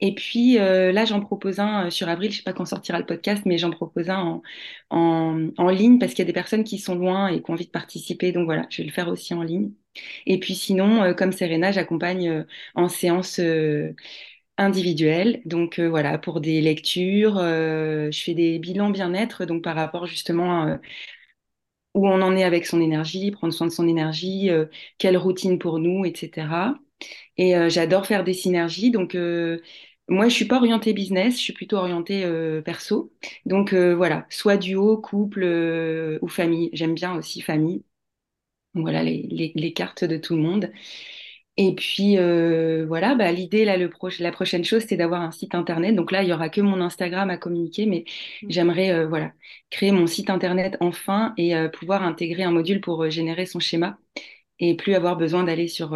Et puis euh, là, j'en propose un euh, sur avril, je sais pas quand sortira le podcast, mais j'en propose un en, en, en ligne parce qu'il y a des personnes qui sont loin et qui ont envie de participer. Donc voilà, je vais le faire aussi en ligne. Et puis sinon, euh, comme Serena, j'accompagne en séance individuelle. Donc voilà, pour des lectures, je fais des bilans bien-être, donc par rapport justement à où on en est avec son énergie, prendre soin de son énergie, quelle routine pour nous, etc. Et j'adore faire des synergies. Donc, moi, je suis pas orientée business, je suis plutôt orientée euh, perso. Donc euh, voilà, soit duo, couple euh, ou famille. J'aime bien aussi famille. Voilà les, les, cartes de tout le monde. Et puis voilà, bah, l'idée là, le la prochaine chose, c'est d'avoir un site internet. Donc là, il y aura que mon Instagram à communiquer, mais mmh. j'aimerais voilà créer mon site internet enfin et pouvoir intégrer un module pour générer son schéma et plus avoir besoin d'aller sur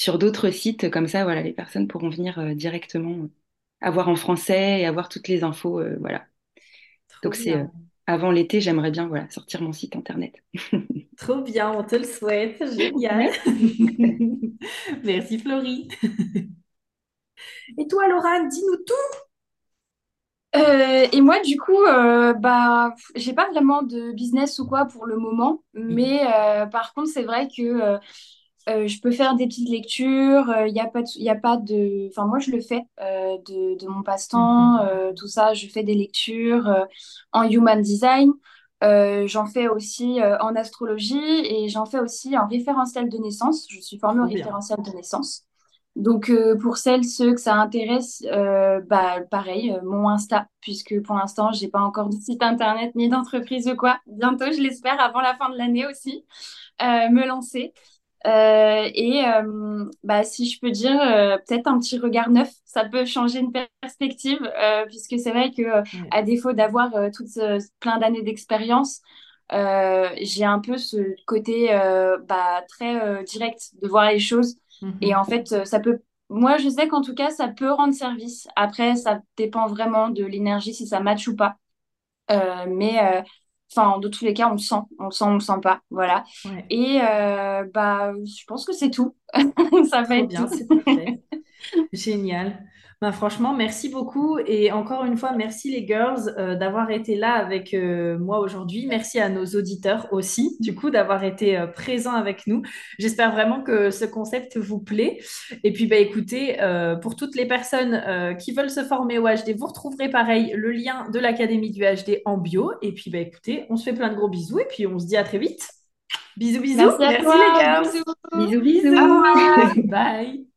sur d'autres sites. Comme ça, voilà, les personnes pourront venir euh, directement euh, avoir en français et avoir toutes les infos. Euh, voilà. Donc c'est avant l'été, j'aimerais bien voilà, sortir mon site internet. Trop bien, on te le souhaite. Génial. Merci Florie. Et toi, Laura, dis-nous tout. et moi, du coup, euh, bah, j'ai pas vraiment de business ou quoi pour le moment, mais par contre, c'est vrai que euh, je peux faire des petites lectures, il euh, n'y a, pas de, a pas de... Enfin, moi, je le fais euh, de, de, mon passe-temps, mhm. tout ça. Je fais des lectures en human design. j'en fais aussi en astrologie et j'en fais aussi en référentiel de naissance. Je suis formée en référentiel de naissance. Donc, pour celles, ceux que ça intéresse, bah, pareil, mon Insta, puisque pour l'instant, j'ai pas encore de site internet ni d'entreprise ou quoi. Bientôt, je l'espère, avant la fin de l'année aussi, me lancer. Euh, et euh, bah, si je peux dire, euh, peut-être un petit regard neuf, ça peut changer une perspective, puisque c'est vrai que à défaut d'avoir toute plein d'années d'expérience, j'ai un peu ce côté bah, très direct de voir les choses. Mm-hmm. Et en fait, ça peut moi, je sais qu'en tout cas, ça peut rendre service. Après, ça dépend vraiment de l'énergie, si ça match ou pas. mais Enfin, de tous les cas, on le sent, on le sent, on le sent pas, voilà. Et euh, bah, je pense que c'est tout. ça va être bien, c'est parfait. Génial. Bah, franchement, merci beaucoup. Et encore une fois, merci les girls euh, d'avoir été là avec euh, moi aujourd'hui. Merci à nos auditeurs aussi, du coup, d'avoir été euh, présents avec nous. J'espère vraiment que ce concept vous plaît. Et puis, bah, écoutez, pour toutes les personnes qui veulent se former au HD, vous retrouverez pareil le lien de l'Académie du HD en bio. Et puis, bah, écoutez, on se fait plein de gros bisous et puis on se dit à très vite. Bisous, bisous. Merci, les girls. Bisous, bisous. bisous. Bye.